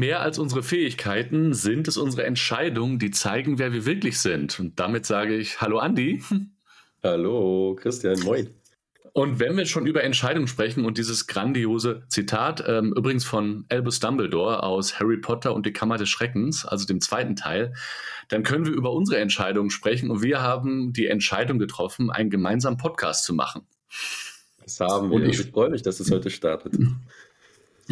mehr als unsere Fähigkeiten sind es unsere Entscheidungen, die zeigen, wer wir wirklich sind. Und damit sage ich Hallo Andi. Hallo Christian, moin. Und wenn wir schon über Entscheidungen sprechen und dieses grandiose Zitat, ähm, übrigens von Albus Dumbledore aus Harry Potter und die Kammer des Schreckens, also dem zweiten Teil, dann können wir über unsere Entscheidungen sprechen und wir haben die Entscheidung getroffen, einen gemeinsamen Podcast zu machen. Das haben wir. Und ich, ich freue mich, dass es heute startet.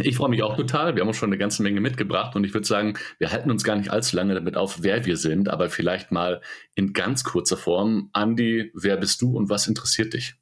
Ich freue mich auch total. Wir haben uns schon eine ganze Menge mitgebracht und ich würde sagen, wir halten uns gar nicht allzu lange damit auf, wer wir sind, aber vielleicht mal in ganz kurzer Form. Andi, wer bist du und was interessiert dich?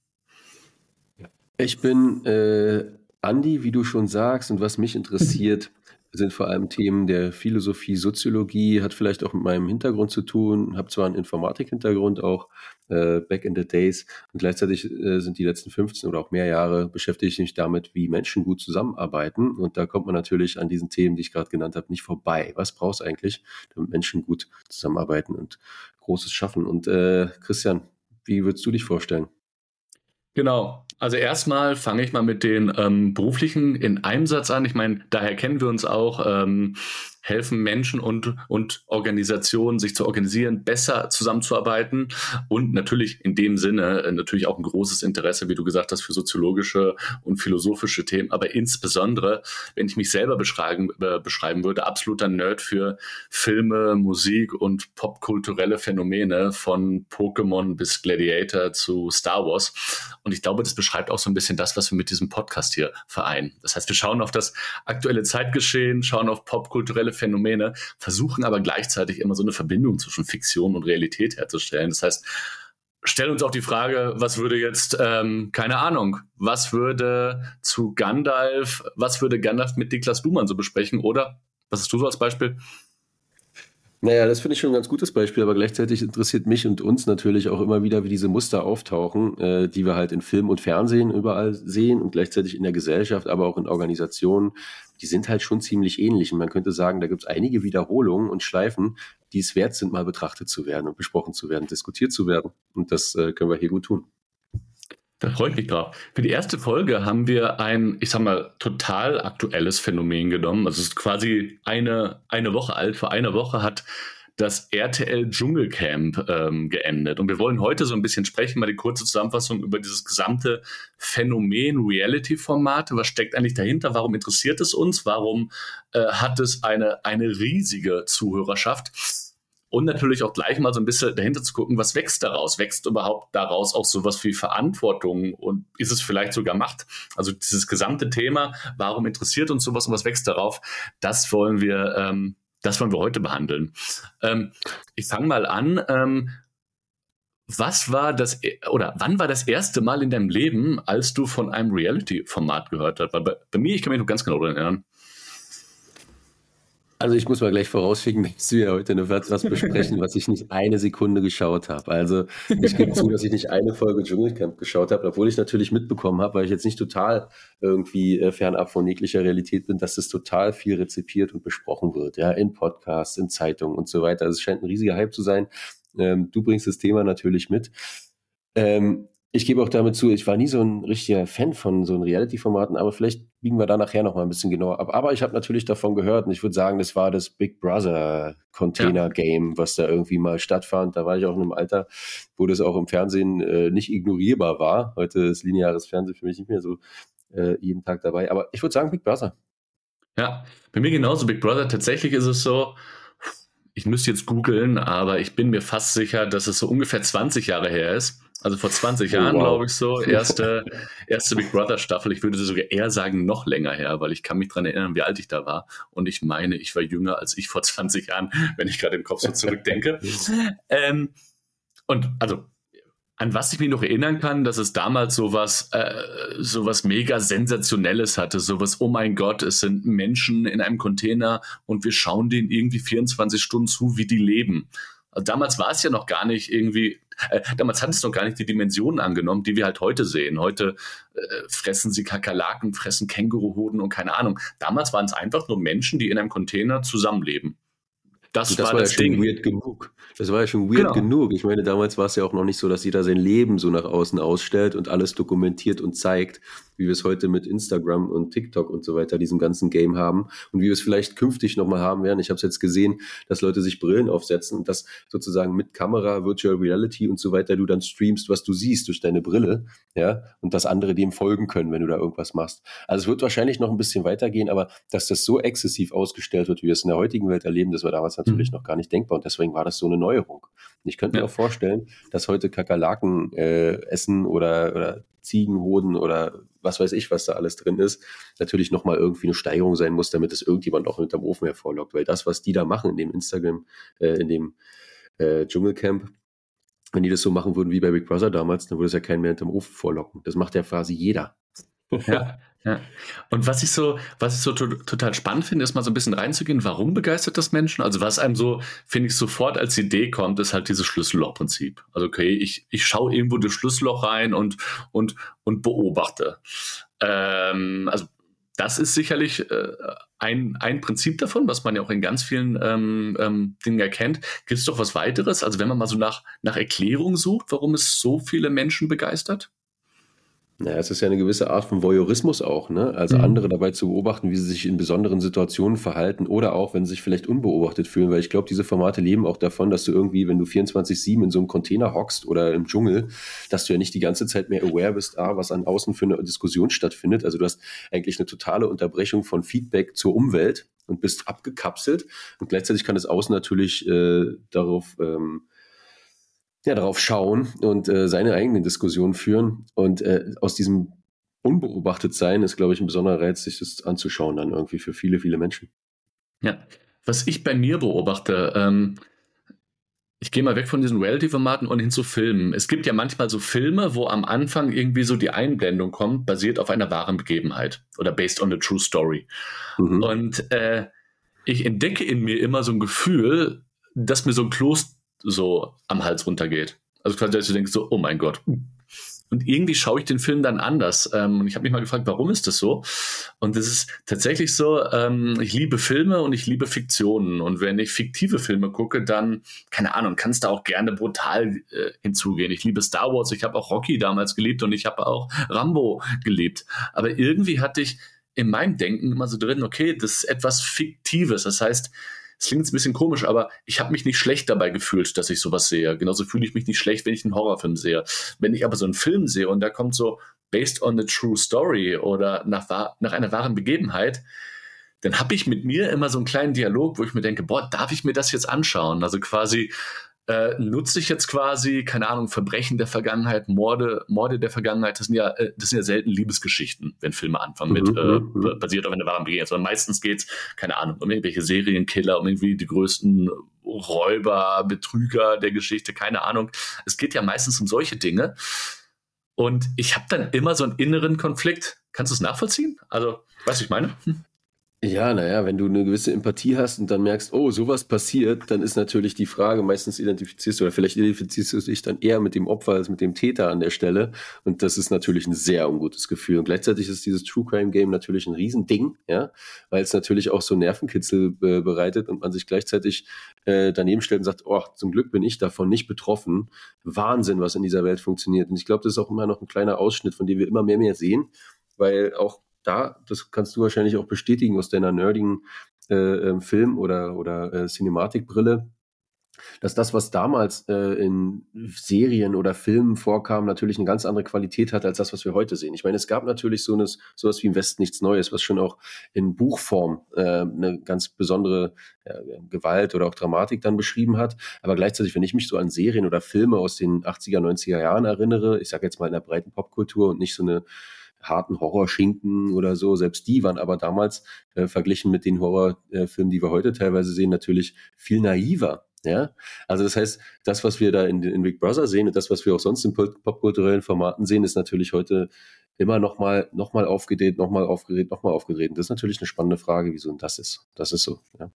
Ich bin äh, Andi, wie du schon sagst, und was mich interessiert, sind vor allem Themen der Philosophie, Soziologie, hat vielleicht auch mit meinem Hintergrund zu tun, habe zwar einen Informatik-Hintergrund auch, äh, back in the days, und gleichzeitig äh, sind die letzten 15 oder auch mehr Jahre beschäftige ich mich damit, wie Menschen gut zusammenarbeiten. Und da kommt man natürlich an diesen Themen, die ich gerade genannt habe, nicht vorbei. Was brauchst du eigentlich, damit Menschen gut zusammenarbeiten und Großes schaffen? Und äh, Christian, wie würdest du dich vorstellen? Genau. Also erstmal fange ich mal mit den ähm, beruflichen in einem Satz an. Ich meine, daher kennen wir uns auch. Ähm, helfen Menschen und, und Organisationen, sich zu organisieren, besser zusammenzuarbeiten und natürlich in dem Sinne äh, natürlich auch ein großes Interesse, wie du gesagt hast, für soziologische und philosophische Themen, aber insbesondere, wenn ich mich selber beschreiben, äh, beschreiben würde, absoluter Nerd für Filme, Musik und popkulturelle Phänomene von Pokémon bis Gladiator zu Star Wars. Und ich glaube, das beschreibt auch so ein bisschen das, was wir mit diesem Podcast hier vereinen. Das heißt, wir schauen auf das aktuelle Zeitgeschehen, schauen auf popkulturelle Phänomene, versuchen aber gleichzeitig immer so eine Verbindung zwischen Fiktion und Realität herzustellen. Das heißt, stell uns auch die Frage, was würde jetzt, ähm, keine Ahnung, was würde zu Gandalf, was würde Gandalf mit Niklas Luhmann so besprechen? Oder, was hast du so als Beispiel? Naja, das finde ich schon ein ganz gutes Beispiel, aber gleichzeitig interessiert mich und uns natürlich auch immer wieder, wie diese Muster auftauchen, äh, die wir halt in Film und Fernsehen überall sehen und gleichzeitig in der Gesellschaft, aber auch in Organisationen. Die sind halt schon ziemlich ähnlich. Und man könnte sagen, da gibt es einige Wiederholungen und Schleifen, die es wert sind, mal betrachtet zu werden und besprochen zu werden, diskutiert zu werden. Und das äh, können wir hier gut tun. Da freue ich mich drauf. Für die erste Folge haben wir ein, ich sag mal, total aktuelles Phänomen genommen. Also es ist quasi eine, eine Woche alt. Vor einer Woche hat das RTL Dschungelcamp ähm, geendet. Und wir wollen heute so ein bisschen sprechen, mal die kurze Zusammenfassung über dieses gesamte Phänomen Reality-Formate. Was steckt eigentlich dahinter? Warum interessiert es uns? Warum äh, hat es eine, eine riesige Zuhörerschaft? Und natürlich auch gleich mal so ein bisschen dahinter zu gucken, was wächst daraus? Wächst überhaupt daraus auch sowas wie Verantwortung und ist es vielleicht sogar Macht? Also dieses gesamte Thema, warum interessiert uns sowas und was wächst darauf? Das wollen wir, ähm, das wollen wir heute behandeln. Ähm, ich fange mal an. Ähm, was war das oder wann war das erste Mal in deinem Leben, als du von einem Reality-Format gehört hast? Weil bei, bei, mir, ich kann mich noch ganz genau erinnern. Also ich muss mal gleich vorausschicken, dass wir heute eine was besprechen, was ich nicht eine Sekunde geschaut habe. Also ich gebe zu, dass ich nicht eine Folge Dschungelcamp geschaut habe, obwohl ich natürlich mitbekommen habe, weil ich jetzt nicht total irgendwie äh, fernab von jeglicher Realität bin, dass das total viel rezipiert und besprochen wird, ja, in Podcasts, in Zeitungen und so weiter. Also es scheint ein riesiger Hype zu sein. Ähm, du bringst das Thema natürlich mit. Ähm, ich gebe auch damit zu, ich war nie so ein richtiger Fan von so Reality-Formaten, aber vielleicht biegen wir da nachher noch mal ein bisschen genauer ab. Aber ich habe natürlich davon gehört und ich würde sagen, das war das Big Brother Container Game, ja. was da irgendwie mal stattfand. Da war ich auch in einem Alter, wo das auch im Fernsehen äh, nicht ignorierbar war. Heute ist lineares Fernsehen für mich nicht mehr so äh, jeden Tag dabei. Aber ich würde sagen, Big Brother. Ja, bei mir genauso Big Brother. Tatsächlich ist es so, ich müsste jetzt googeln, aber ich bin mir fast sicher, dass es so ungefähr 20 Jahre her ist also vor 20 Jahren, oh, wow. glaube ich so. Erste, erste Big Brother Staffel. Ich würde sogar eher sagen, noch länger her, weil ich kann mich daran erinnern, wie alt ich da war. Und ich meine, ich war jünger als ich vor 20 Jahren, wenn ich gerade im Kopf so zurückdenke. ähm, und also an was ich mich noch erinnern kann, dass es damals sowas, äh, sowas mega sensationelles hatte, sowas, oh mein Gott, es sind Menschen in einem Container und wir schauen denen irgendwie 24 Stunden zu, wie die leben. Also damals war es ja noch gar nicht irgendwie, äh, damals hat es noch gar nicht die Dimensionen angenommen, die wir halt heute sehen. Heute äh, fressen sie Kakerlaken, fressen Känguruhoden und keine Ahnung. Damals waren es einfach nur Menschen, die in einem Container zusammenleben. Das, das war, war das Ding. Weird genug. Das war ja schon weird genau. genug. Ich meine, damals war es ja auch noch nicht so, dass jeder sein Leben so nach außen ausstellt und alles dokumentiert und zeigt, wie wir es heute mit Instagram und TikTok und so weiter, diesem ganzen Game haben und wie wir es vielleicht künftig nochmal haben werden. Ich habe es jetzt gesehen, dass Leute sich Brillen aufsetzen und das sozusagen mit Kamera, Virtual Reality und so weiter du dann streamst, was du siehst durch deine Brille, ja, und dass andere dem folgen können, wenn du da irgendwas machst. Also es wird wahrscheinlich noch ein bisschen weitergehen, aber dass das so exzessiv ausgestellt wird, wie wir es in der heutigen Welt erleben, das war damals natürlich mhm. noch gar nicht denkbar und deswegen war das so eine Neuerung. Und ich könnte ja. mir auch vorstellen, dass heute Kakerlaken äh, essen oder, oder Ziegenhoden oder was weiß ich, was da alles drin ist, natürlich nochmal irgendwie eine Steigerung sein muss, damit es irgendjemand auch hinterm Ofen hervorlockt. Weil das, was die da machen in dem Instagram, äh, in dem äh, Dschungelcamp, wenn die das so machen würden wie bei Big Brother damals, dann würde es ja keinen mehr hinterm Ofen vorlocken. Das macht ja quasi jeder. Ja, ja. Und was ich so, was ich so to total spannend finde, ist mal so ein bisschen reinzugehen, warum begeistert das Menschen? Also was einem so, finde ich, sofort als Idee kommt, ist halt dieses Schlüsselloch-Prinzip. Also okay, ich, ich schaue irgendwo das Schlüsselloch rein und, und, und beobachte. Ähm, also das ist sicherlich äh, ein, ein Prinzip davon, was man ja auch in ganz vielen ähm, ähm, Dingen erkennt. Gibt es doch was weiteres? Also wenn man mal so nach, nach Erklärung sucht, warum es so viele Menschen begeistert? Naja, es ist ja eine gewisse Art von Voyeurismus auch, ne? Also mhm. andere dabei zu beobachten, wie sie sich in besonderen Situationen verhalten oder auch, wenn sie sich vielleicht unbeobachtet fühlen, weil ich glaube, diese Formate leben auch davon, dass du irgendwie, wenn du 24-7 in so einem Container hockst oder im Dschungel, dass du ja nicht die ganze Zeit mehr aware bist, ah, was an außen für eine Diskussion stattfindet. Also du hast eigentlich eine totale Unterbrechung von Feedback zur Umwelt und bist abgekapselt und gleichzeitig kann das Außen natürlich äh, darauf ähm, ja, darauf schauen und äh, seine eigenen Diskussionen führen. Und äh, aus diesem unbeobachtet sein ist, glaube ich, ein besonderer Reiz, sich das anzuschauen dann irgendwie für viele, viele Menschen. Ja, was ich bei mir beobachte, ähm, ich gehe mal weg von diesen Reality-Formaten und hin zu Filmen. Es gibt ja manchmal so Filme, wo am Anfang irgendwie so die Einblendung kommt, basiert auf einer wahren Begebenheit oder based on a true story. Mhm. Und äh, ich entdecke in mir immer so ein Gefühl, dass mir so ein Kloß so am Hals runtergeht. Also quasi, dass du denkst so, oh mein Gott. Und irgendwie schaue ich den Film dann anders. Ähm, und ich habe mich mal gefragt, warum ist das so? Und es ist tatsächlich so, ähm, ich liebe Filme und ich liebe Fiktionen. Und wenn ich fiktive Filme gucke, dann, keine Ahnung, kannst du auch gerne brutal äh, hinzugehen. Ich liebe Star Wars, ich habe auch Rocky damals geliebt und ich habe auch Rambo geliebt. Aber irgendwie hatte ich in meinem Denken immer so drin, okay, das ist etwas Fiktives. Das heißt, es klingt ein bisschen komisch, aber ich habe mich nicht schlecht dabei gefühlt, dass ich sowas sehe. Genauso fühle ich mich nicht schlecht, wenn ich einen Horrorfilm sehe. Wenn ich aber so einen Film sehe und da kommt so based on a true story oder nach, nach einer wahren Begebenheit, dann habe ich mit mir immer so einen kleinen Dialog, wo ich mir denke, boah, darf ich mir das jetzt anschauen? Also quasi, äh, nutze ich jetzt quasi, keine Ahnung, Verbrechen der Vergangenheit, Morde, Morde der Vergangenheit, das sind ja, äh, das sind ja selten Liebesgeschichten, wenn Filme anfangen mit, mhm, äh, mhm. basiert auf einer wahren Begegnung. Sondern meistens geht's, keine Ahnung, um irgendwelche Serienkiller, um irgendwie die größten Räuber, Betrüger der Geschichte, keine Ahnung. Es geht ja meistens um solche Dinge. Und ich habe dann immer so einen inneren Konflikt. Kannst du es nachvollziehen? Also, weißt du, ich meine? Hm. Ja, naja, wenn du eine gewisse Empathie hast und dann merkst, oh, sowas passiert, dann ist natürlich die Frage, meistens identifizierst du oder vielleicht identifizierst du dich dann eher mit dem Opfer als mit dem Täter an der Stelle. Und das ist natürlich ein sehr ungutes Gefühl. Und gleichzeitig ist dieses True Crime Game natürlich ein Riesending, ja, weil es natürlich auch so Nervenkitzel äh, bereitet und man sich gleichzeitig äh, daneben stellt und sagt, oh, zum Glück bin ich davon nicht betroffen. Wahnsinn, was in dieser Welt funktioniert. Und ich glaube, das ist auch immer noch ein kleiner Ausschnitt, von dem wir immer mehr mehr sehen, weil auch da, das kannst du wahrscheinlich auch bestätigen aus deiner nerdigen äh, ähm, Film- oder, oder äh, Cinematikbrille, dass das, was damals äh, in Serien oder Filmen vorkam, natürlich eine ganz andere Qualität hat als das, was wir heute sehen. Ich meine, es gab natürlich so eines, sowas wie im Westen nichts Neues, was schon auch in Buchform äh, eine ganz besondere äh, Gewalt oder auch Dramatik dann beschrieben hat. Aber gleichzeitig, wenn ich mich so an Serien oder Filme aus den 80er, 90er Jahren erinnere, ich sage jetzt mal in der breiten Popkultur und nicht so eine harten Horrorschinken oder so. Selbst die waren aber damals äh, verglichen mit den Horrorfilmen, die wir heute teilweise sehen, natürlich viel naiver. Ja, also das heißt, das, was wir da in, in Big Brother sehen und das, was wir auch sonst in popkulturellen Formaten sehen, ist natürlich heute immer nochmal noch mal aufgedreht, nochmal aufgedreht, nochmal aufgedreht. Und das ist natürlich eine spannende Frage, wieso das ist. Das ist so. Ja.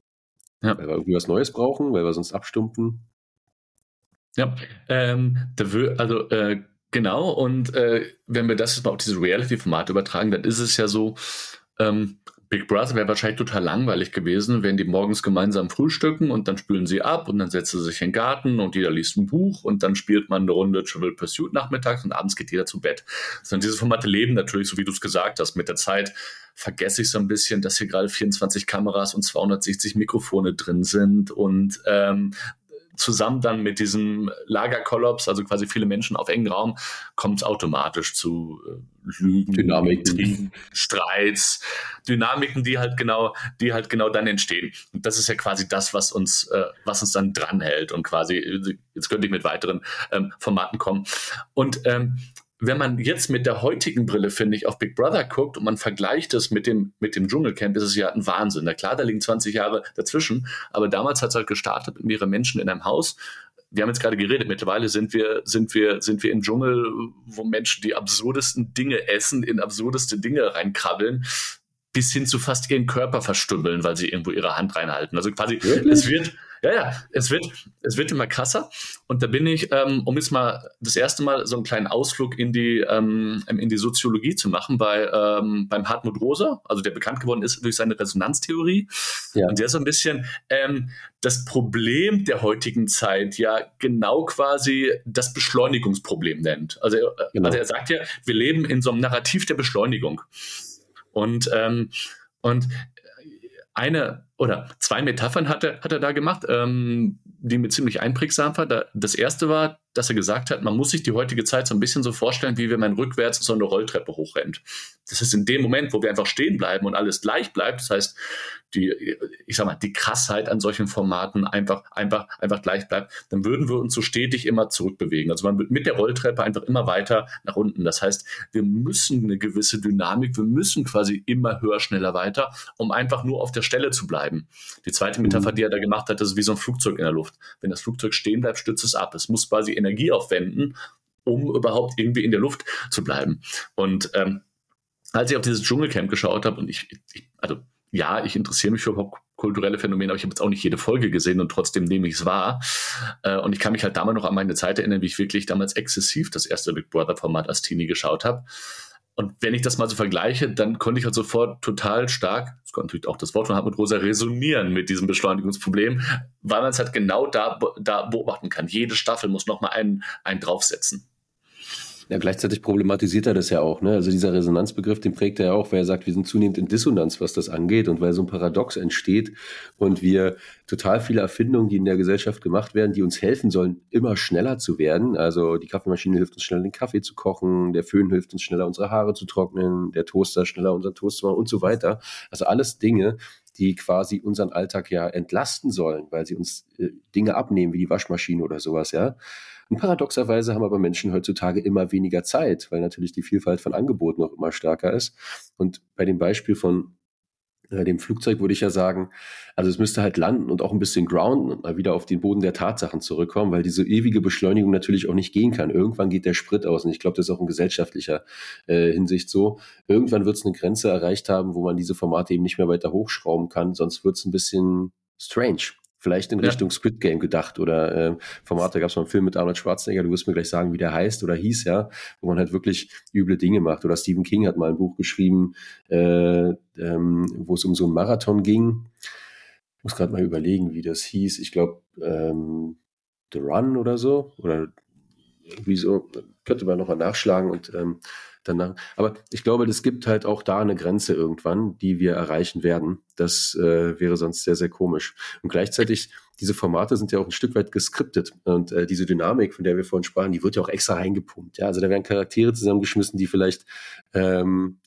ja. Weil wir irgendwie was Neues brauchen, weil wir sonst abstumpfen. Ja, ähm, also äh, Genau, und äh, wenn wir das jetzt mal auf diese Reality-Formate übertragen, dann ist es ja so, ähm, Big Brother wäre wahrscheinlich total langweilig gewesen, wenn die morgens gemeinsam frühstücken und dann spülen sie ab und dann setzen sie sich in den Garten und jeder liest ein Buch und dann spielt man eine Runde Trivial Pursuit nachmittags und abends geht jeder zu Bett. Sondern diese Formate leben natürlich, so wie du es gesagt hast, mit der Zeit vergesse ich so ein bisschen, dass hier gerade 24 Kameras und 260 Mikrofone drin sind und ähm, zusammen dann mit diesem Lagerkollaps, also quasi viele Menschen auf engen Raum, kommt es automatisch zu äh, Lügen, Dynamiken, Streits, Dynamiken, die halt genau, die halt genau dann entstehen. Und das ist ja quasi das, was uns, äh, was uns dann dranhält und quasi, jetzt könnte ich mit weiteren ähm, Formaten kommen. Und ähm, wenn man jetzt mit der heutigen Brille, finde ich, auf Big Brother guckt und man vergleicht es mit dem, mit dem Dschungelcamp, ist es ja ein Wahnsinn. Na klar, da liegen 20 Jahre dazwischen, aber damals hat es halt gestartet mit mehreren Menschen in einem Haus. Wir haben jetzt gerade geredet, mittlerweile sind wir, sind wir, sind wir im Dschungel, wo Menschen die absurdesten Dinge essen, in absurdeste Dinge reinkrabbeln, bis hin zu fast ihren Körper verstümmeln, weil sie irgendwo ihre Hand reinhalten. Also quasi, Wirklich? es wird, ja, ja, es wird, es wird immer krasser. Und da bin ich, ähm, um jetzt mal das erste Mal so einen kleinen Ausflug in die, ähm, in die Soziologie zu machen, bei, ähm, beim Hartmut Rosa, also der bekannt geworden ist durch seine Resonanztheorie. Ja. Und der so ein bisschen ähm, das Problem der heutigen Zeit ja genau quasi das Beschleunigungsproblem nennt. Also, äh, genau. also er sagt ja, wir leben in so einem Narrativ der Beschleunigung. Und, ähm, und eine oder zwei Metaphern hat er, hat er da gemacht, ähm, die mir ziemlich einprägsam war. Das erste war, dass er gesagt hat, man muss sich die heutige Zeit so ein bisschen so vorstellen, wie wenn man rückwärts so eine Rolltreppe hochrennt. Das ist in dem Moment, wo wir einfach stehen bleiben und alles gleich bleibt. Das heißt, die, ich sag mal, die Krassheit an solchen Formaten einfach, einfach, einfach gleich bleibt, dann würden wir uns so stetig immer zurückbewegen. Also man wird mit der Rolltreppe einfach immer weiter nach unten. Das heißt, wir müssen eine gewisse Dynamik, wir müssen quasi immer höher, schneller weiter, um einfach nur auf der Stelle zu bleiben. Die zweite Metapher, mhm. die er da gemacht hat, das ist wie so ein Flugzeug in der Luft. Wenn das Flugzeug stehen bleibt, stürzt es ab. Es muss quasi Energie aufwenden, um überhaupt irgendwie in der Luft zu bleiben. Und ähm, als ich auf dieses Dschungelcamp geschaut habe und ich, ich also ja, ich interessiere mich für popkulturelle Phänomene, aber ich habe jetzt auch nicht jede Folge gesehen und trotzdem nehme ich es wahr. Äh, und ich kann mich halt damals noch an meine Zeit erinnern, wie ich wirklich damals exzessiv das erste Big Brother Format als Teenie geschaut habe. Und wenn ich das mal so vergleiche, dann konnte ich halt sofort total stark, das konnte natürlich auch das Wort von mit Rosa, resonieren mit diesem Beschleunigungsproblem, weil man es halt genau da, da beobachten kann. Jede Staffel muss nochmal einen, einen draufsetzen. Ja, gleichzeitig problematisiert er das ja auch. Ne? Also dieser Resonanzbegriff, den prägt er ja auch, weil er sagt, wir sind zunehmend in Dissonanz, was das angeht und weil so ein Paradox entsteht und wir total viele Erfindungen, die in der Gesellschaft gemacht werden, die uns helfen sollen, immer schneller zu werden. Also die Kaffeemaschine hilft uns schneller, den Kaffee zu kochen, der Föhn hilft uns schneller, unsere Haare zu trocknen, der Toaster schneller unseren Toast zu machen und so weiter. Also alles Dinge, die quasi unseren Alltag ja entlasten sollen, weil sie uns äh, Dinge abnehmen, wie die Waschmaschine oder sowas, ja. Und paradoxerweise haben aber Menschen heutzutage immer weniger Zeit, weil natürlich die Vielfalt von Angeboten auch immer stärker ist. Und bei dem Beispiel von äh, dem Flugzeug würde ich ja sagen, also es müsste halt landen und auch ein bisschen grounden und mal wieder auf den Boden der Tatsachen zurückkommen, weil diese ewige Beschleunigung natürlich auch nicht gehen kann. Irgendwann geht der Sprit aus und ich glaube, das ist auch in gesellschaftlicher äh, Hinsicht so. Irgendwann wird es eine Grenze erreicht haben, wo man diese Formate eben nicht mehr weiter hochschrauben kann, sonst wird es ein bisschen strange vielleicht in Richtung Squid Game gedacht oder äh, Formate. Gab es mal einen Film mit Arnold Schwarzenegger, du wirst mir gleich sagen, wie der heißt oder hieß, ja, wo man halt wirklich üble Dinge macht. Oder Stephen King hat mal ein Buch geschrieben, äh, ähm, wo es um so einen Marathon ging. Ich muss gerade mal überlegen, wie das hieß. Ich glaube, ähm, The Run oder so. Oder irgendwie so. Könnte man nochmal nachschlagen und ähm, danach. Aber ich glaube, es gibt halt auch da eine Grenze irgendwann, die wir erreichen werden. Das äh, wäre sonst sehr, sehr komisch. Und gleichzeitig, diese Formate sind ja auch ein Stück weit geskriptet. Und äh, diese Dynamik, von der wir vorhin sprachen, die wird ja auch extra reingepumpt. Ja? Also da werden Charaktere zusammengeschmissen, die vielleicht ähm,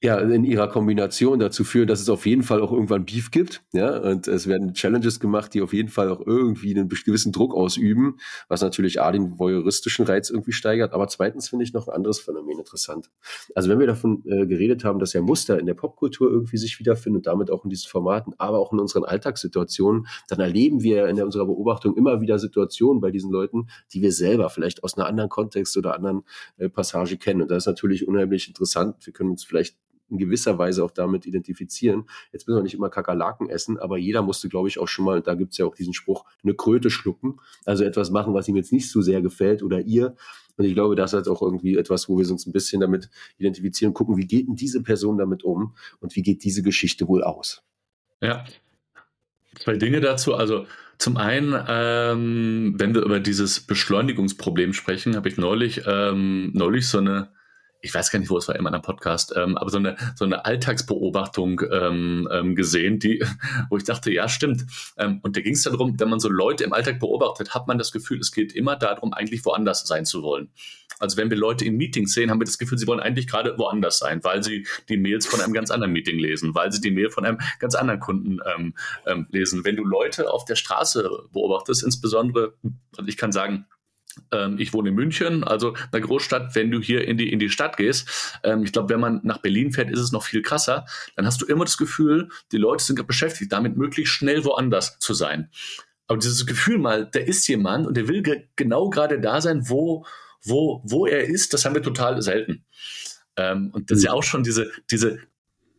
ja, in ihrer Kombination dazu führen, dass es auf jeden Fall auch irgendwann Beef gibt. Ja, und es werden Challenges gemacht, die auf jeden Fall auch irgendwie einen gewissen Druck ausüben, was natürlich A, den voyeuristischen Reiz irgendwie steigert. Aber zweitens finde ich noch ein anderes Phänomen interessant. Also wenn wir davon äh, geredet haben, dass ja Muster in der Popkultur irgendwie sich wiederfinden und damit auch in diesen Formaten, aber auch in unseren Alltagssituationen, dann erleben wir in unserer Beobachtung immer wieder Situationen bei diesen Leuten, die wir selber vielleicht aus einer anderen Kontext oder anderen äh, Passage kennen. Und das ist natürlich unheimlich interessant. Wir können uns vielleicht in gewisser Weise auch damit identifizieren. Jetzt müssen wir nicht immer Kakerlaken essen, aber jeder musste, glaube ich, auch schon mal, da gibt es ja auch diesen Spruch, eine Kröte schlucken. Also etwas machen, was ihm jetzt nicht so sehr gefällt oder ihr. Und ich glaube, das ist auch irgendwie etwas, wo wir uns ein bisschen damit identifizieren, gucken, wie geht denn diese Person damit um und wie geht diese Geschichte wohl aus. Ja, zwei Dinge dazu. Also zum einen, ähm, wenn wir über dieses Beschleunigungsproblem sprechen, habe ich neulich, ähm, neulich so eine ich weiß gar nicht, wo es war in meinem Podcast, ähm, aber so eine, so eine Alltagsbeobachtung ähm, ähm, gesehen, die, wo ich dachte, ja, stimmt. Ähm, und da ging es darum, wenn man so Leute im Alltag beobachtet, hat man das Gefühl, es geht immer darum, eigentlich woanders sein zu wollen. Also wenn wir Leute in Meetings sehen, haben wir das Gefühl, sie wollen eigentlich gerade woanders sein, weil sie die Mails von einem ganz anderen Meeting lesen, weil sie die Mail von einem ganz anderen Kunden ähm, ähm, lesen. Wenn du Leute auf der Straße beobachtest, insbesondere, und ich kann sagen, ähm, ich wohne in München, also einer Großstadt. Wenn du hier in die, in die Stadt gehst, ähm, ich glaube, wenn man nach Berlin fährt, ist es noch viel krasser. Dann hast du immer das Gefühl, die Leute sind beschäftigt, damit möglichst schnell woanders zu sein. Aber dieses Gefühl mal, da ist jemand und der will ge genau gerade da sein, wo, wo, wo er ist, das haben wir total selten. Ähm, und das ist ja auch schon diese, diese,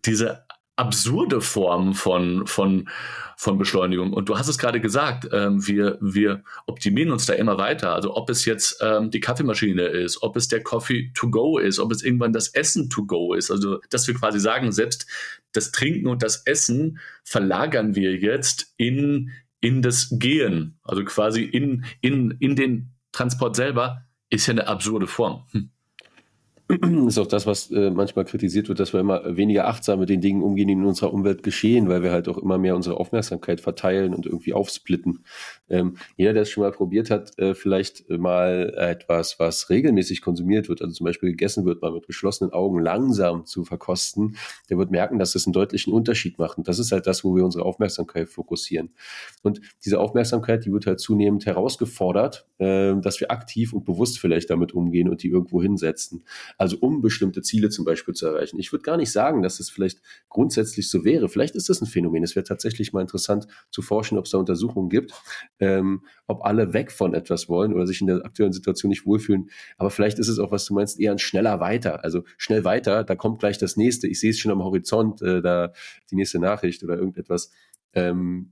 diese absurde Form von, von, von Beschleunigung. Und du hast es gerade gesagt, ähm, wir, wir optimieren uns da immer weiter. Also ob es jetzt ähm, die Kaffeemaschine ist, ob es der Coffee to go ist, ob es irgendwann das Essen to go ist. Also dass wir quasi sagen, selbst das Trinken und das Essen verlagern wir jetzt in, in das Gehen. Also quasi in, in, in den Transport selber ist ja eine absurde Form. Hm ist auch das, was äh, manchmal kritisiert wird, dass wir immer weniger achtsam mit den Dingen umgehen, die in unserer Umwelt geschehen, weil wir halt auch immer mehr unsere Aufmerksamkeit verteilen und irgendwie aufsplitten. Ähm, jeder, der es schon mal probiert hat, äh, vielleicht mal etwas, was regelmäßig konsumiert wird, also zum Beispiel gegessen wird, mal mit geschlossenen Augen langsam zu verkosten, der wird merken, dass das einen deutlichen Unterschied macht. Und das ist halt das, wo wir unsere Aufmerksamkeit fokussieren. Und diese Aufmerksamkeit, die wird halt zunehmend herausgefordert, äh, dass wir aktiv und bewusst vielleicht damit umgehen und die irgendwo hinsetzen. Also um bestimmte Ziele zum Beispiel zu erreichen. Ich würde gar nicht sagen, dass es vielleicht grundsätzlich so wäre. Vielleicht ist das ein Phänomen. Es wäre tatsächlich mal interessant zu forschen, ob es da Untersuchungen gibt, ähm, ob alle weg von etwas wollen oder sich in der aktuellen Situation nicht wohlfühlen. Aber vielleicht ist es auch, was du meinst, eher ein schneller weiter. Also schnell weiter, da kommt gleich das nächste. Ich sehe es schon am Horizont, äh, da die nächste Nachricht oder irgendetwas. Ähm,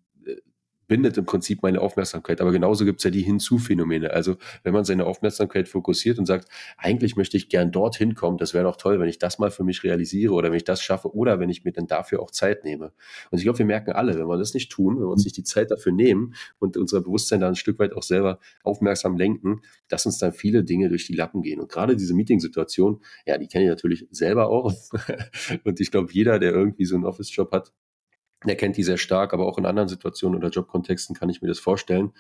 bindet im Prinzip meine Aufmerksamkeit. Aber genauso gibt es ja die Hinzuphänomene. Also wenn man seine Aufmerksamkeit fokussiert und sagt, eigentlich möchte ich gern dorthin kommen, das wäre doch toll, wenn ich das mal für mich realisiere oder wenn ich das schaffe oder wenn ich mir dann dafür auch Zeit nehme. Und ich glaube, wir merken alle, wenn wir das nicht tun, wenn wir uns nicht die Zeit dafür nehmen und unser Bewusstsein da ein Stück weit auch selber aufmerksam lenken, dass uns dann viele Dinge durch die Lappen gehen. Und gerade diese Meetingsituation, ja, die kenne ich natürlich selber auch. und ich glaube, jeder, der irgendwie so einen Office-Job hat, er kennt die sehr stark, aber auch in anderen Situationen oder Jobkontexten kann ich mir das vorstellen.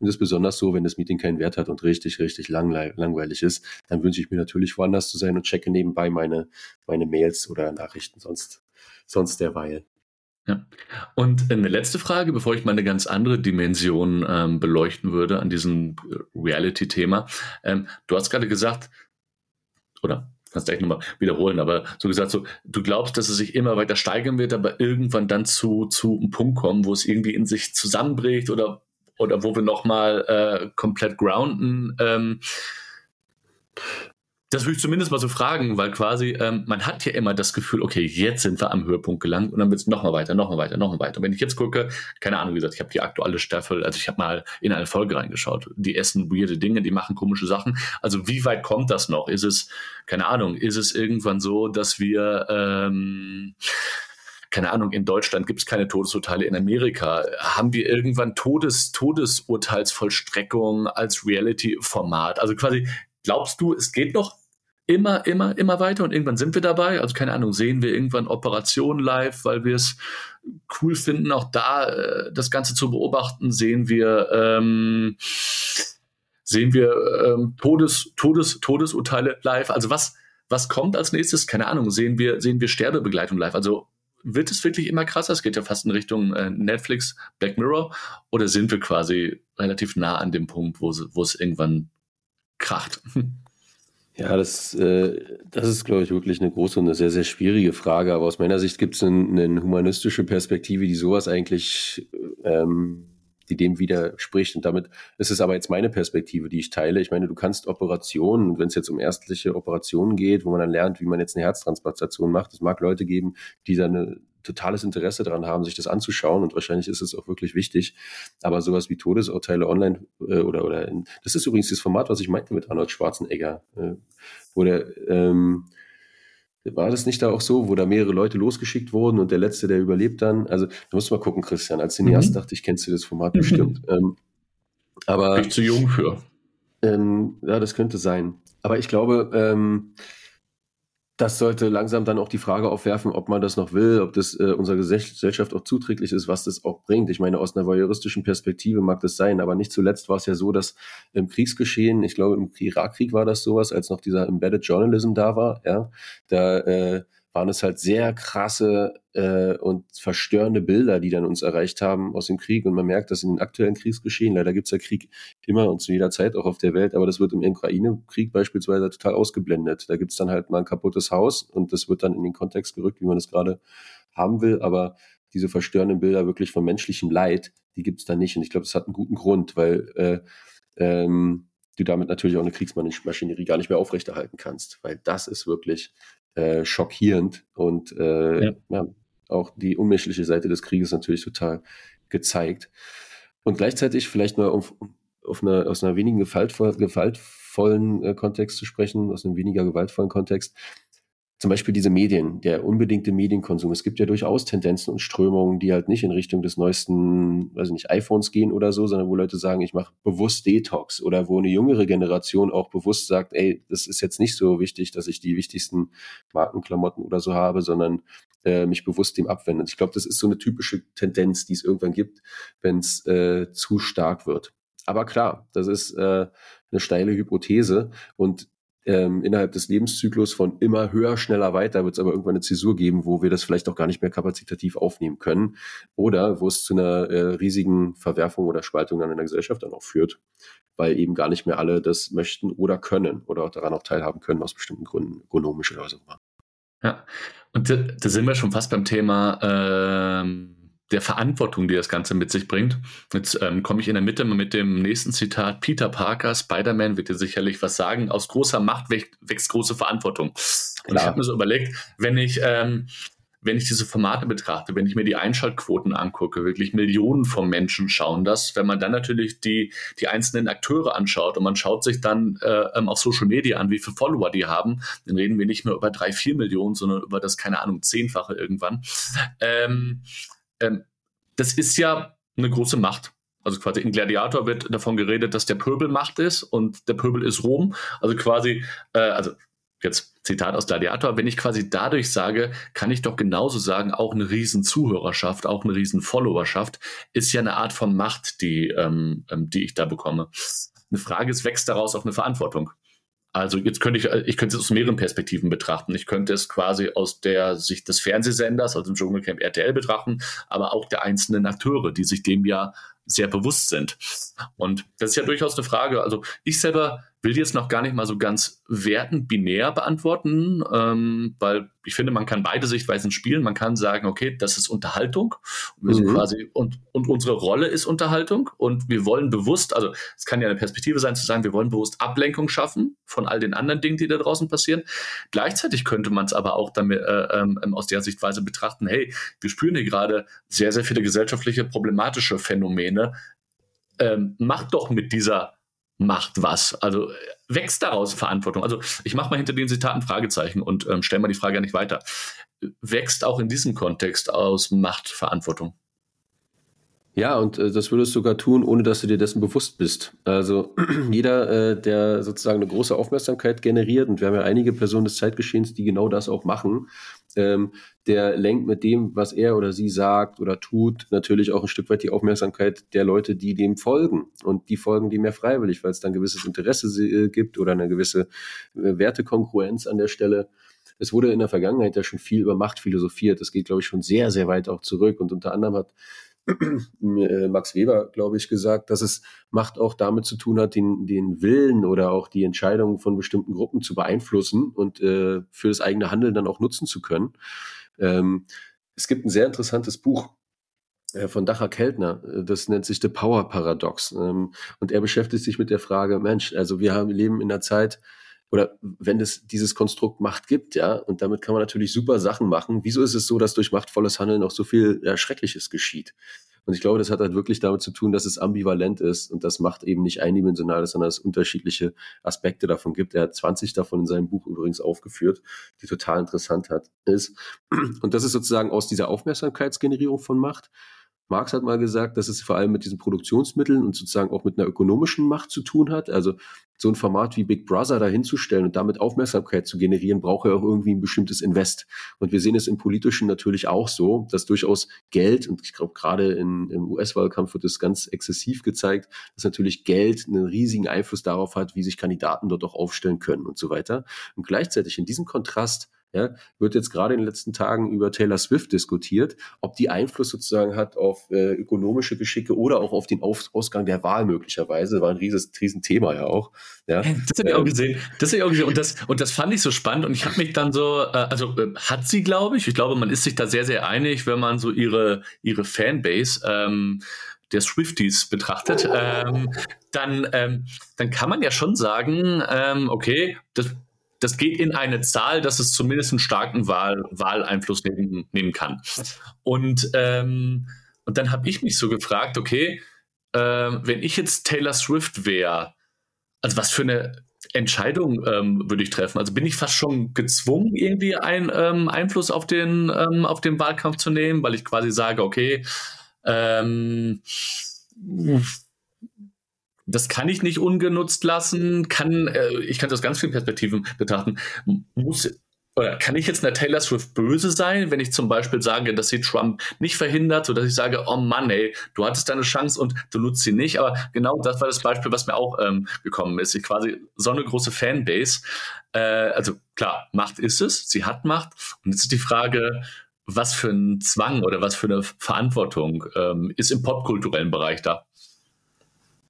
Und das ist besonders so, wenn das Meeting keinen Wert hat und richtig, richtig langweilig ist, dann wünsche ich mir natürlich woanders zu sein und checke nebenbei meine, meine Mails oder Nachrichten sonst, sonst derweil. Ja. Und eine letzte Frage, bevor ich mal eine ganz andere Dimension ähm, beleuchten würde an diesem Reality-Thema. Ähm, du hast gerade gesagt, oder kannst gleich nochmal wiederholen, aber so gesagt, so, du glaubst, dass es sich immer weiter steigern wird, aber irgendwann dann zu, zu einem Punkt kommen, wo es irgendwie in sich zusammenbricht oder, oder wo wir nochmal äh, komplett grounden. Ähm, das würde ich zumindest mal so fragen, weil quasi ähm, man hat ja immer das Gefühl, okay, jetzt sind wir am Höhepunkt gelangt und dann wird es noch mal weiter, noch mal weiter, noch mal weiter. Und wenn ich jetzt gucke, keine Ahnung, wie gesagt, ich habe die aktuelle Staffel, also ich habe mal in eine Folge reingeschaut. Die essen weirde Dinge, die machen komische Sachen. Also wie weit kommt das noch? Ist es, keine Ahnung, ist es irgendwann so, dass wir ähm, keine Ahnung, in Deutschland gibt es keine Todesurteile, in Amerika haben wir irgendwann Todes, Todesurteilsvollstreckung als Reality-Format. Also quasi Glaubst du, es geht noch immer, immer, immer weiter und irgendwann sind wir dabei? Also keine Ahnung, sehen wir irgendwann Operationen live, weil wir es cool finden, auch da äh, das Ganze zu beobachten? Sehen wir ähm, sehen wir ähm, Todes, Todes, Todesurteile live? Also was, was kommt als nächstes? Keine Ahnung, sehen wir, sehen wir Sterbebegleitung live? Also wird es wirklich immer krasser? Es geht ja fast in Richtung äh, Netflix, Black Mirror. Oder sind wir quasi relativ nah an dem Punkt, wo, wo es irgendwann kracht. Ja, das, äh, das ist, glaube ich, wirklich eine große und eine sehr, sehr schwierige Frage. Aber aus meiner Sicht gibt es eine, eine, humanistische Perspektive, die sowas eigentlich ähm, die dem widerspricht. Und damit ist es aber jetzt meine Perspektive, die ich teile. Ich meine, du kannst Operationen, wenn es jetzt um ärztliche Operationen geht, wo man dann lernt, wie man jetzt eine Herztransplantation macht, es mag Leute geben, die da eine totales Interesse daran haben, sich das anzuschauen und wahrscheinlich ist es auch wirklich wichtig. Aber sowas wie Todesurteile online äh, oder oder in, das ist übrigens das Format, was ich meinte mit Arnold Schwarzenegger, äh, wo der ähm, war das nicht da auch so, wo da mehrere Leute losgeschickt wurden und der letzte, der überlebt dann? Also, da musst du mal gucken, Christian. Als Cineast mhm. dachte ich, kennst du das Format bestimmt. ähm, aber. Bin ich zu jung für. Ähm, ja, das könnte sein. Aber ich glaube, ähm, das sollte langsam dann auch die Frage aufwerfen, ob man das noch will, ob das äh, unserer Gesellschaft auch zuträglich ist, was das auch bringt. Ich meine, aus einer voyeuristischen Perspektive mag das sein, aber nicht zuletzt war es ja so, dass im Kriegsgeschehen, ich glaube im Irakkrieg war das sowas, als noch dieser Embedded Journalism da war, ja, da äh, waren es halt sehr krasse äh, und verstörende Bilder, die dann uns erreicht haben aus dem Krieg. Und man merkt das in den aktuellen Kriegsgeschehen. Leider gibt es ja Krieg immer und zu jeder Zeit auch auf der Welt, aber das wird im Ukraine-Krieg beispielsweise total ausgeblendet. Da gibt es dann halt mal ein kaputtes Haus und das wird dann in den Kontext gerückt, wie man das gerade haben will. Aber diese verstörenden Bilder wirklich von menschlichem Leid, die gibt es da nicht. Und ich glaube, das hat einen guten Grund, weil äh, ähm, du damit natürlich auch eine Kriegsmaschinerie gar nicht mehr aufrechterhalten kannst, weil das ist wirklich äh, schockierend und äh, ja. ja. auch die unmenschliche Seite des Krieges natürlich total gezeigt. Und gleichzeitig vielleicht mal auf, auf einer, aus einer wenigen gewaltvoll, gewaltvollen äh, Kontext zu sprechen, aus einem weniger gewaltvollen Kontext zum Beispiel diese Medien, der unbedingte Medienkonsum. Es gibt ja durchaus Tendenzen und Strömungen, die halt nicht in Richtung des neuesten, weiß ich nicht, iPhones gehen oder so, sondern wo Leute sagen, ich mache bewusst Detox oder wo eine jüngere Generation auch bewusst sagt, ey, das ist jetzt nicht so wichtig, dass ich die wichtigsten Markenklamotten oder so habe, sondern äh, mich bewusst dem abwende. Ich glaube, das ist so eine typische Tendenz, die es irgendwann gibt, wenn es äh, zu stark wird. Aber klar, das ist äh, eine steile Hypothese und ähm, innerhalb des Lebenszyklus von immer höher, schneller, weiter wird es aber irgendwann eine Zäsur geben, wo wir das vielleicht auch gar nicht mehr kapazitativ aufnehmen können oder wo es zu einer äh, riesigen Verwerfung oder Spaltung dann in der Gesellschaft dann auch führt, weil eben gar nicht mehr alle das möchten oder können oder auch daran auch teilhaben können aus bestimmten Gründen, ökonomisch oder so. Ja, und da, da sind wir schon fast beim Thema ähm der Verantwortung, die das Ganze mit sich bringt. Jetzt ähm, komme ich in der Mitte mit dem nächsten Zitat. Peter Parker, Spider-Man wird dir sicherlich was sagen. Aus großer Macht wächst große Verantwortung. Und ich habe mir so überlegt, wenn ich, ähm, wenn ich diese Formate betrachte, wenn ich mir die Einschaltquoten angucke, wirklich Millionen von Menschen schauen das. Wenn man dann natürlich die, die einzelnen Akteure anschaut und man schaut sich dann äh, ähm, auf Social Media an, wie viele Follower die haben, dann reden wir nicht mehr über drei, vier Millionen, sondern über das, keine Ahnung, zehnfache irgendwann. Ähm, ähm, das ist ja eine große Macht. Also quasi in Gladiator wird davon geredet, dass der Pöbel Macht ist und der Pöbel ist Rom. Also quasi, äh, also jetzt Zitat aus Gladiator, wenn ich quasi dadurch sage, kann ich doch genauso sagen, auch eine riesen Zuhörerschaft, auch eine riesen Followerschaft ist ja eine Art von Macht, die, ähm, ähm die ich da bekomme. Eine Frage ist, wächst daraus auch eine Verantwortung? Also jetzt könnte ich, ich könnte es aus mehreren Perspektiven betrachten. Ich könnte es quasi aus der Sicht des Fernsehsenders, also im Dschungelcamp RTL betrachten, aber auch der einzelnen Akteure, die sich dem ja sehr bewusst sind. Und das ist ja durchaus eine Frage. Also ich selber will jetzt noch gar nicht mal so ganz werten, binär beantworten, ähm, weil ich finde, man kann beide Sichtweisen spielen. Man kann sagen, okay, das ist Unterhaltung und, wir mhm. quasi, und, und unsere Rolle ist Unterhaltung und wir wollen bewusst, also es kann ja eine Perspektive sein zu sagen, wir wollen bewusst Ablenkung schaffen von all den anderen Dingen, die da draußen passieren. Gleichzeitig könnte man es aber auch damit äh, ähm, aus der Sichtweise betrachten, hey, wir spüren hier gerade sehr, sehr viele gesellschaftliche problematische Phänomene. Ähm, macht doch mit dieser macht was. Also wächst daraus Verantwortung. Also ich mache mal hinter den Zitaten Fragezeichen und ähm, stelle mal die Frage nicht weiter. Wächst auch in diesem Kontext aus Machtverantwortung? Ja, und äh, das würdest du sogar tun, ohne dass du dir dessen bewusst bist. Also jeder, äh, der sozusagen eine große Aufmerksamkeit generiert, und wir haben ja einige Personen des Zeitgeschehens, die genau das auch machen, ähm, der lenkt mit dem, was er oder sie sagt oder tut, natürlich auch ein Stück weit die Aufmerksamkeit der Leute, die dem folgen. Und die folgen dem mehr freiwillig, weil es dann gewisses Interesse äh, gibt oder eine gewisse äh, Wertekongruenz an der Stelle. Es wurde in der Vergangenheit ja schon viel über Macht philosophiert. Das geht, glaube ich, schon sehr, sehr weit auch zurück. Und unter anderem hat Max Weber, glaube ich, gesagt, dass es Macht auch damit zu tun hat, den, den Willen oder auch die Entscheidungen von bestimmten Gruppen zu beeinflussen und äh, für das eigene Handeln dann auch nutzen zu können. Ähm, es gibt ein sehr interessantes Buch äh, von Dacher Keltner. Äh, das nennt sich The Power Paradox. Ähm, und er beschäftigt sich mit der Frage, Mensch, also wir leben in einer Zeit, oder wenn es dieses Konstrukt Macht gibt, ja, und damit kann man natürlich super Sachen machen. Wieso ist es so, dass durch machtvolles Handeln auch so viel ja, Schreckliches geschieht? Und ich glaube, das hat halt wirklich damit zu tun, dass es ambivalent ist und das Macht eben nicht eindimensional ist, sondern es unterschiedliche Aspekte davon gibt. Er hat 20 davon in seinem Buch übrigens aufgeführt, die total interessant hat, ist. Und das ist sozusagen aus dieser Aufmerksamkeitsgenerierung von Macht Marx hat mal gesagt, dass es vor allem mit diesen Produktionsmitteln und sozusagen auch mit einer ökonomischen Macht zu tun hat. Also so ein Format wie Big Brother dahinzustellen und damit Aufmerksamkeit zu generieren, braucht ja auch irgendwie ein bestimmtes Invest. Und wir sehen es im Politischen natürlich auch so, dass durchaus Geld, und ich glaube gerade im US-Wahlkampf wird es ganz exzessiv gezeigt, dass natürlich Geld einen riesigen Einfluss darauf hat, wie sich Kandidaten dort auch aufstellen können und so weiter. Und gleichzeitig in diesem Kontrast ja, wird jetzt gerade in den letzten Tagen über Taylor Swift diskutiert, ob die Einfluss sozusagen hat auf äh, ökonomische Geschicke oder auch auf den auf Ausgang der Wahl möglicherweise. War ein rieses, riesen Thema ja auch. Ja. Das habe ich auch ähm, gesehen. Das habe ich auch gesehen. Und das, und das fand ich so spannend. Und ich habe mich dann so, äh, also äh, hat sie, glaube ich. Ich glaube, man ist sich da sehr, sehr einig, wenn man so ihre, ihre Fanbase ähm, der Swifties betrachtet, ähm, dann, ähm, dann kann man ja schon sagen, ähm, okay, das das geht in eine Zahl, dass es zumindest einen starken Wahl, Wahleinfluss nehmen, nehmen kann. Und, ähm, und dann habe ich mich so gefragt, okay, äh, wenn ich jetzt Taylor Swift wäre, also was für eine Entscheidung ähm, würde ich treffen? Also bin ich fast schon gezwungen, irgendwie einen ähm, Einfluss auf den, ähm, auf den Wahlkampf zu nehmen, weil ich quasi sage, okay, ähm, das kann ich nicht ungenutzt lassen, kann, äh, ich kann das aus ganz vielen Perspektiven betrachten, muss, oder kann ich jetzt einer Taylor Swift böse sein, wenn ich zum Beispiel sage, dass sie Trump nicht verhindert, so dass ich sage, oh Mann, ey, du hattest deine Chance und du nutzt sie nicht. Aber genau das war das Beispiel, was mir auch ähm, gekommen ist. Ich quasi so eine große Fanbase. Äh, also klar, Macht ist es, sie hat Macht. Und jetzt ist die Frage, was für ein Zwang oder was für eine Verantwortung ähm, ist im popkulturellen Bereich da?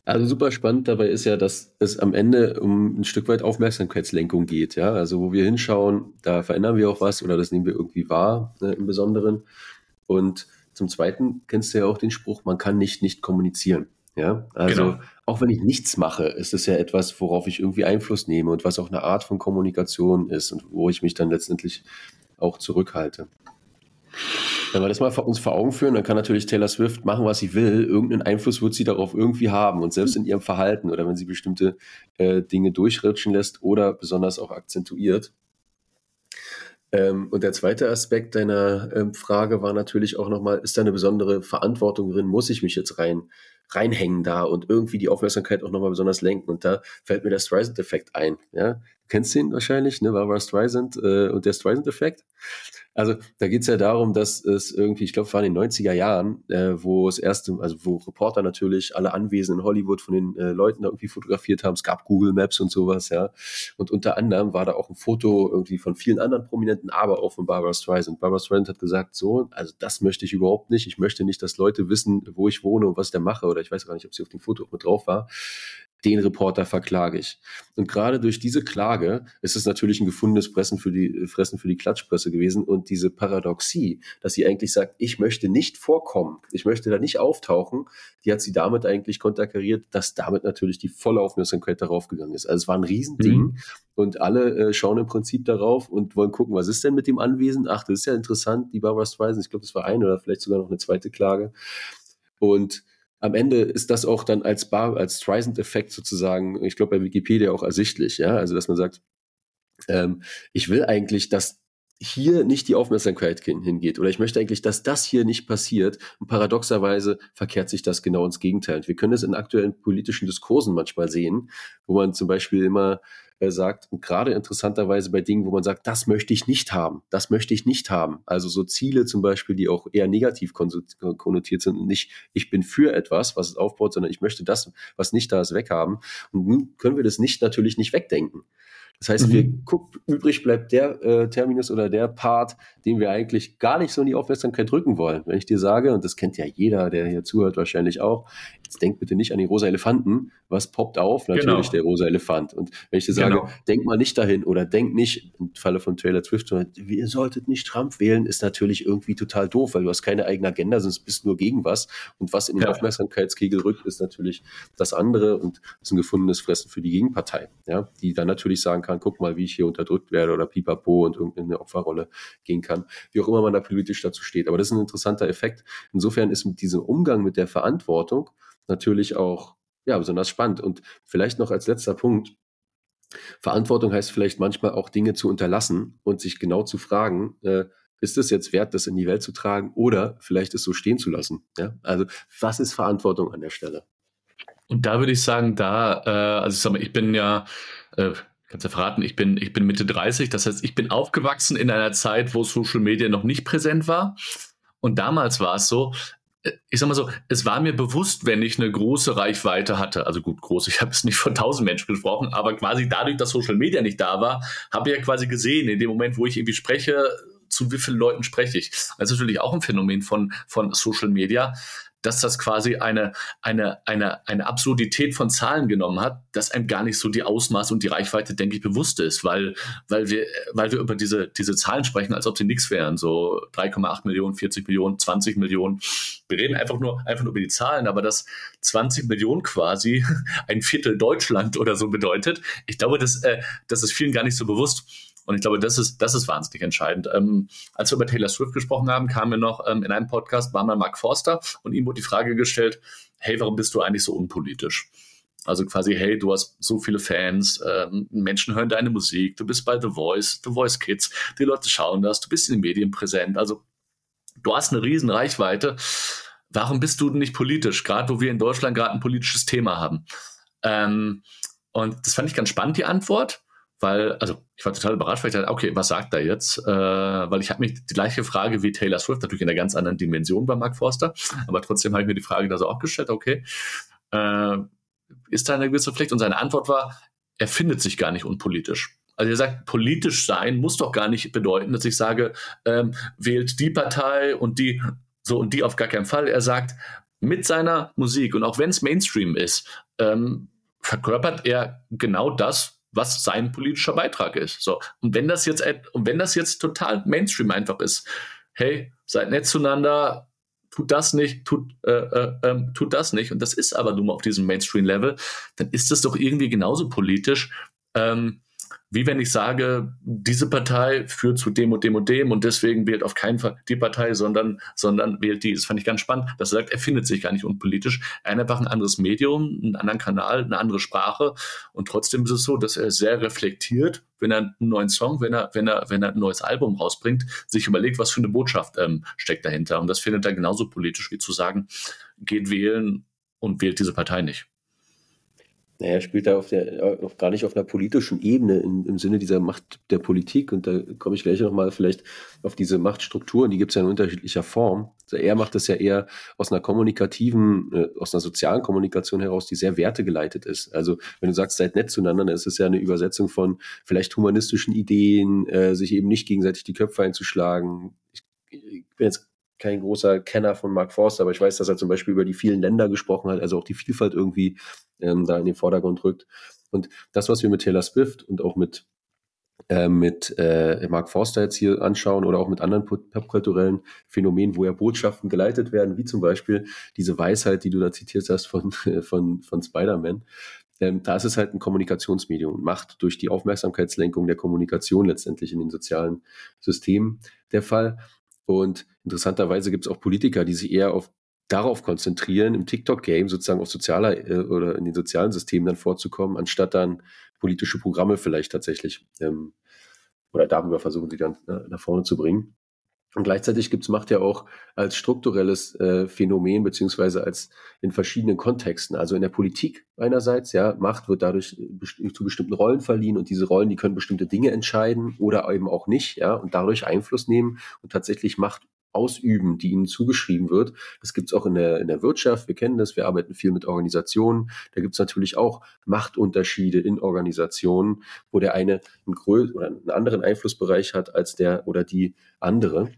Also super spannend dabei ist ja, dass es am Ende um ein Stück weit Aufmerksamkeitslenkung geht. Ja, also wo wir hinschauen, da verändern wir auch was oder das nehmen wir irgendwie wahr ne, im Besonderen. Und zum Zweiten kennst du ja auch den Spruch, man kann nicht nicht kommunizieren. Ja, also genau. auch wenn ich nichts mache, ist es ja etwas, worauf ich irgendwie Einfluss nehme und was auch eine Art von Kommunikation ist und wo ich mich dann letztendlich auch zurückhalte. Wenn wir das mal uns vor Augen führen, dann kann natürlich Taylor Swift machen, was sie will. Irgendeinen Einfluss wird sie darauf irgendwie haben. Und selbst in ihrem Verhalten oder wenn sie bestimmte äh, Dinge durchrutschen lässt oder besonders auch akzentuiert. Ähm, und der zweite Aspekt deiner ähm, Frage war natürlich auch nochmal, ist da eine besondere Verantwortung drin? Muss ich mich jetzt rein, reinhängen da und irgendwie die Aufmerksamkeit auch nochmal besonders lenken? Und da fällt mir der Streisand-Effekt ein. Ja? Du kennst ihn wahrscheinlich, ne? Barbara Streisand äh, und der Streisand-Effekt. Also da geht es ja darum, dass es irgendwie, ich glaube, war in den 90er Jahren, äh, wo es erste, also wo Reporter natürlich alle Anwesen in Hollywood von den äh, Leuten da irgendwie fotografiert haben. Es gab Google Maps und sowas, ja. Und unter anderem war da auch ein Foto irgendwie von vielen anderen Prominenten, aber auch von Barbara Streisand. Barbara Streisand hat gesagt, so, also das möchte ich überhaupt nicht. Ich möchte nicht, dass Leute wissen, wo ich wohne und was ich da mache. Oder ich weiß gar nicht, ob sie auf dem Foto auch mit drauf war den Reporter verklage ich. Und gerade durch diese Klage ist es natürlich ein gefundenes Fressen für die, Fressen für die Klatschpresse gewesen und diese Paradoxie, dass sie eigentlich sagt, ich möchte nicht vorkommen, ich möchte da nicht auftauchen, die hat sie damit eigentlich konterkariert, dass damit natürlich die volle Aufmerksamkeit darauf gegangen ist. Also es war ein Riesending mhm. und alle äh, schauen im Prinzip darauf und wollen gucken, was ist denn mit dem Anwesen? Ach, das ist ja interessant, die Barbara Streisand, ich glaube, das war eine oder vielleicht sogar noch eine zweite Klage. Und am Ende ist das auch dann als Bar, als Streisand-Effekt sozusagen, ich glaube bei Wikipedia auch ersichtlich, ja, also dass man sagt, ähm, ich will eigentlich, dass hier nicht die Aufmerksamkeit hingeht oder ich möchte eigentlich, dass das hier nicht passiert. Und paradoxerweise verkehrt sich das genau ins Gegenteil. Und wir können es in aktuellen politischen Diskursen manchmal sehen, wo man zum Beispiel immer äh, sagt, und gerade interessanterweise bei Dingen, wo man sagt, das möchte ich nicht haben, das möchte ich nicht haben. Also so Ziele zum Beispiel, die auch eher negativ konnotiert sind und nicht, ich bin für etwas, was es aufbaut, sondern ich möchte das, was nicht da ist, weghaben. Und nun können wir das nicht natürlich nicht wegdenken. Das heißt, mhm. wir gucken, übrig bleibt der äh, Terminus oder der Part, den wir eigentlich gar nicht so in die Aufmerksamkeit drücken wollen. Wenn ich dir sage, und das kennt ja jeder, der hier zuhört, wahrscheinlich auch, jetzt denk bitte nicht an den rosa Elefanten. Was poppt auf? Natürlich genau. der rosa Elefant. Und wenn ich dir sage, genau. denk mal nicht dahin oder denk nicht, im Falle von Taylor Swift, ihr solltet nicht Trump wählen, ist natürlich irgendwie total doof, weil du hast keine eigene Agenda, sonst bist du nur gegen was. Und was in den ja. Aufmerksamkeitskegel rückt, ist natürlich das andere und ist ein gefundenes Fressen für die Gegenpartei, ja, die dann natürlich sagen kann, guck mal, wie ich hier unterdrückt werde oder pipapo und irgendeine Opferrolle gehen kann, wie auch immer man da politisch dazu steht. Aber das ist ein interessanter Effekt. Insofern ist mit diesem Umgang mit der Verantwortung natürlich auch ja, besonders spannend. Und vielleicht noch als letzter Punkt, Verantwortung heißt vielleicht manchmal auch Dinge zu unterlassen und sich genau zu fragen, äh, ist es jetzt wert, das in die Welt zu tragen oder vielleicht es so stehen zu lassen? Ja? Also was ist Verantwortung an der Stelle? Und da würde ich sagen, da, äh, also ich, sag mal, ich bin ja, äh, kannst ja verraten, ich bin, ich bin Mitte 30, das heißt, ich bin aufgewachsen in einer Zeit, wo Social Media noch nicht präsent war. Und damals war es so, ich sag mal so, es war mir bewusst, wenn ich eine große Reichweite hatte, also gut, groß, ich habe es nicht von tausend Menschen gesprochen, aber quasi dadurch, dass Social Media nicht da war, habe ich ja quasi gesehen, in dem Moment, wo ich irgendwie spreche, zu wie vielen Leuten spreche ich. Das ist natürlich auch ein Phänomen von, von Social Media dass das quasi eine, eine, eine, eine Absurdität von Zahlen genommen hat, dass einem gar nicht so die Ausmaß und die Reichweite, denke ich, bewusst ist, weil, weil, wir, weil wir über diese, diese Zahlen sprechen, als ob sie nichts wären. So 3,8 Millionen, 40 Millionen, 20 Millionen. Wir reden einfach nur, einfach nur über die Zahlen, aber dass 20 Millionen quasi ein Viertel Deutschland oder so bedeutet, ich glaube, das, äh, das ist vielen gar nicht so bewusst. Und ich glaube, das ist, das ist wahnsinnig entscheidend. Ähm, als wir über Taylor Swift gesprochen haben, kam mir noch ähm, in einem Podcast, war mal Mark Forster und ihm wurde die Frage gestellt, hey, warum bist du eigentlich so unpolitisch? Also quasi, hey, du hast so viele Fans, ähm, Menschen hören deine Musik, du bist bei The Voice, The Voice Kids, die Leute schauen das, du bist in den Medien präsent, also du hast eine riesen Reichweite. Warum bist du nicht politisch, gerade wo wir in Deutschland gerade ein politisches Thema haben? Ähm, und das fand ich ganz spannend, die Antwort weil, also ich war total überrascht, weil ich dachte, okay, was sagt er jetzt? Äh, weil ich habe mich die gleiche Frage wie Taylor Swift, natürlich in einer ganz anderen Dimension bei Mark Forster, aber trotzdem habe ich mir die Frage da so auch gestellt, okay, äh, ist da eine gewisse Pflicht? Und seine Antwort war, er findet sich gar nicht unpolitisch. Also er sagt, politisch sein muss doch gar nicht bedeuten, dass ich sage, ähm, wählt die Partei und die so und die auf gar keinen Fall. Er sagt, mit seiner Musik und auch wenn es Mainstream ist, ähm, verkörpert er genau das, was sein politischer Beitrag ist. So. Und wenn das jetzt, und wenn das jetzt total Mainstream einfach ist, hey, seid nett zueinander, tut das nicht, tut, äh, äh, äh, tut das nicht, und das ist aber nun mal auf diesem Mainstream-Level, dann ist das doch irgendwie genauso politisch, ähm, wie wenn ich sage, diese Partei führt zu dem und dem und dem und deswegen wählt auf keinen Fall die Partei, sondern, sondern wählt die. Das fand ich ganz spannend, dass er sagt, er findet sich gar nicht unpolitisch. Er hat einfach ein anderes Medium, einen anderen Kanal, eine andere Sprache und trotzdem ist es so, dass er sehr reflektiert, wenn er einen neuen Song, wenn er, wenn er, wenn er ein neues Album rausbringt, sich überlegt, was für eine Botschaft ähm, steckt dahinter. Und das findet er genauso politisch wie zu sagen, geht wählen und wählt diese Partei nicht. Naja, er spielt da auf der, auf, gar nicht auf einer politischen Ebene in, im Sinne dieser Macht der Politik. Und da komme ich gleich nochmal vielleicht auf diese Machtstrukturen, die gibt es ja in unterschiedlicher Form. Also er macht das ja eher aus einer kommunikativen, äh, aus einer sozialen Kommunikation heraus, die sehr wertegeleitet ist. Also wenn du sagst, seid nett zueinander, dann ist es ja eine Übersetzung von vielleicht humanistischen Ideen, äh, sich eben nicht gegenseitig die Köpfe einzuschlagen. Ich, ich bin jetzt kein großer Kenner von Mark Forster, aber ich weiß, dass er zum Beispiel über die vielen Länder gesprochen hat, also auch die Vielfalt irgendwie ähm, da in den Vordergrund rückt. Und das, was wir mit Taylor Swift und auch mit äh, mit äh, Mark Forster jetzt hier anschauen oder auch mit anderen popkulturellen Phänomenen, wo ja Botschaften geleitet werden, wie zum Beispiel diese Weisheit, die du da zitiert hast von, von, von Spider-Man. Ähm, da ist es halt ein Kommunikationsmedium und macht durch die Aufmerksamkeitslenkung der Kommunikation letztendlich in den sozialen Systemen der Fall. Und interessanterweise gibt es auch Politiker, die sich eher auf darauf konzentrieren, im TikTok-Game sozusagen auf sozialer äh, oder in den sozialen Systemen dann vorzukommen, anstatt dann politische Programme vielleicht tatsächlich ähm, oder darüber versuchen sie dann äh, nach vorne zu bringen. Und gleichzeitig gibt's Macht ja auch als strukturelles äh, Phänomen, beziehungsweise als in verschiedenen Kontexten. Also in der Politik einerseits, ja, Macht wird dadurch best zu bestimmten Rollen verliehen und diese Rollen, die können bestimmte Dinge entscheiden oder eben auch nicht, ja, und dadurch Einfluss nehmen und tatsächlich Macht ausüben, die ihnen zugeschrieben wird. Das gibt's auch in der, in der Wirtschaft, wir kennen das, wir arbeiten viel mit Organisationen. Da gibt's natürlich auch Machtunterschiede in Organisationen, wo der eine einen, größeren oder einen anderen Einflussbereich hat als der oder die andere.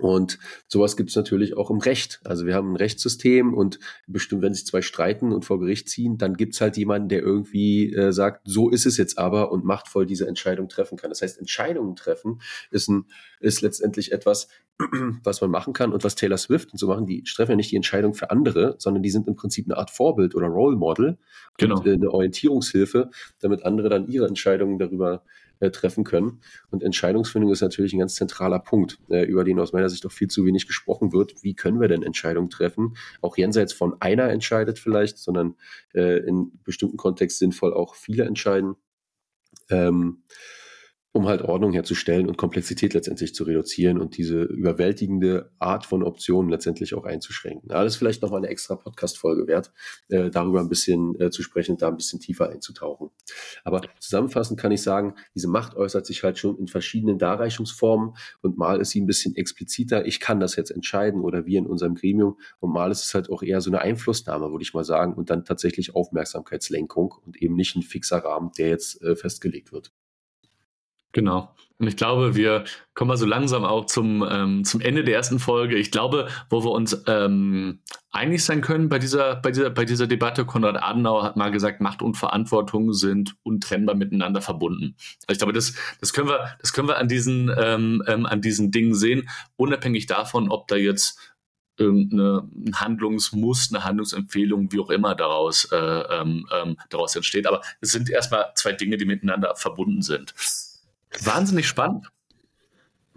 Und sowas gibt es natürlich auch im Recht. Also wir haben ein Rechtssystem und bestimmt, wenn sich zwei streiten und vor Gericht ziehen, dann gibt es halt jemanden, der irgendwie äh, sagt, so ist es jetzt aber und machtvoll diese Entscheidung treffen kann. Das heißt, Entscheidungen treffen ist, ein, ist letztendlich etwas, was man machen kann und was Taylor Swift und so machen, die treffen ja nicht die Entscheidung für andere, sondern die sind im Prinzip eine Art Vorbild oder Role Model genau. und äh, eine Orientierungshilfe, damit andere dann ihre Entscheidungen darüber äh, treffen können. Und Entscheidungsfindung ist natürlich ein ganz zentraler Punkt, äh, über den aus meiner Sicht auch viel zu wenig gesprochen wird. Wie können wir denn Entscheidungen treffen? Auch jenseits von einer entscheidet vielleicht, sondern äh, in bestimmten Kontext sinnvoll auch viele entscheiden. Ähm, um halt Ordnung herzustellen und Komplexität letztendlich zu reduzieren und diese überwältigende Art von Optionen letztendlich auch einzuschränken. Alles vielleicht nochmal eine extra Podcast-Folge wert, äh, darüber ein bisschen äh, zu sprechen und da ein bisschen tiefer einzutauchen. Aber zusammenfassend kann ich sagen, diese Macht äußert sich halt schon in verschiedenen Darreichungsformen und mal ist sie ein bisschen expliziter, ich kann das jetzt entscheiden oder wir in unserem Gremium und mal ist es halt auch eher so eine Einflussnahme, würde ich mal sagen, und dann tatsächlich Aufmerksamkeitslenkung und eben nicht ein fixer Rahmen, der jetzt äh, festgelegt wird. Genau. Und ich glaube, wir kommen mal so langsam auch zum, ähm, zum Ende der ersten Folge. Ich glaube, wo wir uns ähm, einig sein können bei dieser, bei, dieser, bei dieser Debatte, Konrad Adenauer hat mal gesagt, Macht und Verantwortung sind untrennbar miteinander verbunden. Also ich glaube, das, das, können, wir, das können wir an diesen, ähm, ähm, an diesen Dingen sehen, unabhängig davon, ob da jetzt irgendeine Handlungsmuster, eine Handlungsempfehlung, wie auch immer daraus, äh, ähm, ähm, daraus entsteht. Aber es sind erstmal zwei Dinge, die miteinander verbunden sind. Wahnsinnig spannend.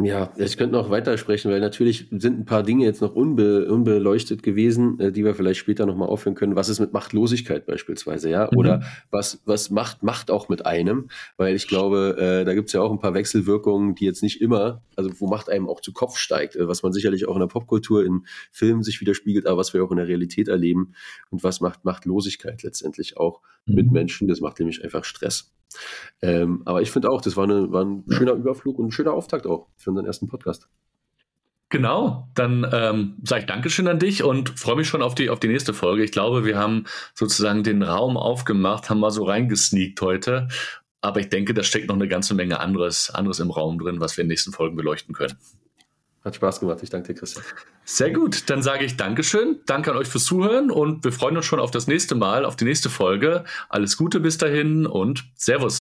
Ja, ich könnte noch weitersprechen, weil natürlich sind ein paar Dinge jetzt noch unbe unbeleuchtet gewesen, äh, die wir vielleicht später nochmal aufhören können. Was ist mit Machtlosigkeit beispielsweise, ja? Mhm. Oder was, was macht Macht auch mit einem? Weil ich glaube, äh, da gibt es ja auch ein paar Wechselwirkungen, die jetzt nicht immer, also wo Macht einem auch zu Kopf steigt, äh, was man sicherlich auch in der Popkultur, in Filmen sich widerspiegelt, aber was wir auch in der Realität erleben. Und was macht Machtlosigkeit letztendlich auch mhm. mit Menschen? Das macht nämlich einfach Stress. Ähm, aber ich finde auch, das war, eine, war ein schöner Überflug und ein schöner Auftakt auch für unseren ersten Podcast. Genau, dann ähm, sage ich Dankeschön an dich und freue mich schon auf die, auf die nächste Folge. Ich glaube, wir haben sozusagen den Raum aufgemacht, haben mal so reingesneakt heute. Aber ich denke, da steckt noch eine ganze Menge anderes, anderes im Raum drin, was wir in den nächsten Folgen beleuchten können. Hat Spaß gemacht. Ich danke dir, Christian. Sehr gut. Dann sage ich Dankeschön. Danke an euch fürs Zuhören und wir freuen uns schon auf das nächste Mal, auf die nächste Folge. Alles Gute bis dahin und Servus.